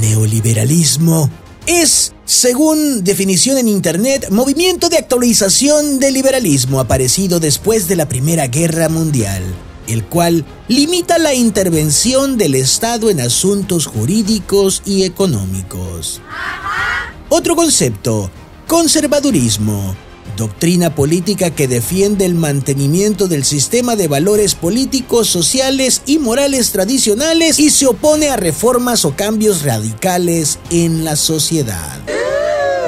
Neoliberalismo es, según definición en Internet, movimiento de actualización del liberalismo aparecido después de la Primera Guerra Mundial, el cual limita la intervención del Estado en asuntos jurídicos y económicos. Otro concepto, conservadurismo, doctrina política que defiende el mantenimiento del sistema de valores políticos, sociales y morales tradicionales y se opone a reformas o cambios radicales en la sociedad.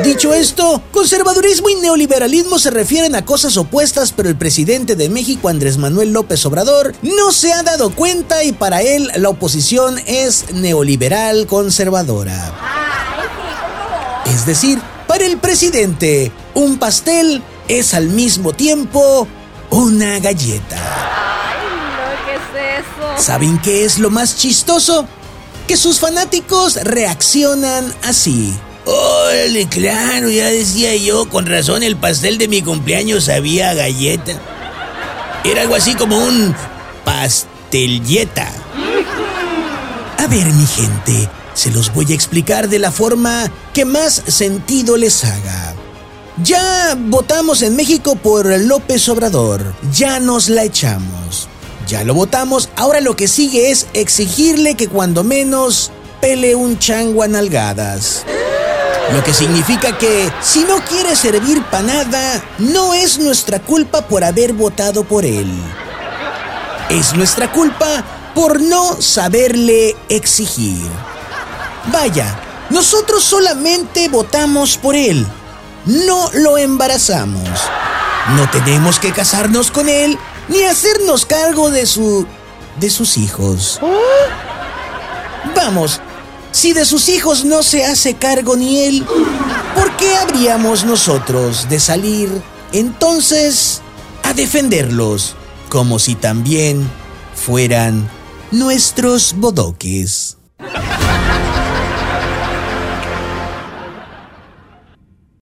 Dicho esto, conservadurismo y neoliberalismo se refieren a cosas opuestas, pero el presidente de México, Andrés Manuel López Obrador, no se ha dado cuenta y para él la oposición es neoliberal conservadora. Es decir, para el presidente, un pastel es al mismo tiempo una galleta. Ay, no, ¿qué es eso? ¿Saben qué es lo más chistoso? Que sus fanáticos reaccionan así. Órale, claro, ya decía yo, con razón el pastel de mi cumpleaños sabía galleta. Era algo así como un pastelleta. A ver, mi gente, se los voy a explicar de la forma que más sentido les haga. Ya votamos en México por López Obrador, ya nos la echamos. Ya lo votamos, ahora lo que sigue es exigirle que cuando menos pele un chango a nalgadas. Lo que significa que si no quiere servir para nada, no es nuestra culpa por haber votado por él. Es nuestra culpa por no saberle exigir. Vaya, nosotros solamente votamos por él. No lo embarazamos. No tenemos que casarnos con él ni hacernos cargo de su... de sus hijos. Vamos, si de sus hijos no se hace cargo ni él, ¿por qué habríamos nosotros de salir entonces a defenderlos como si también fueran nuestros bodoques?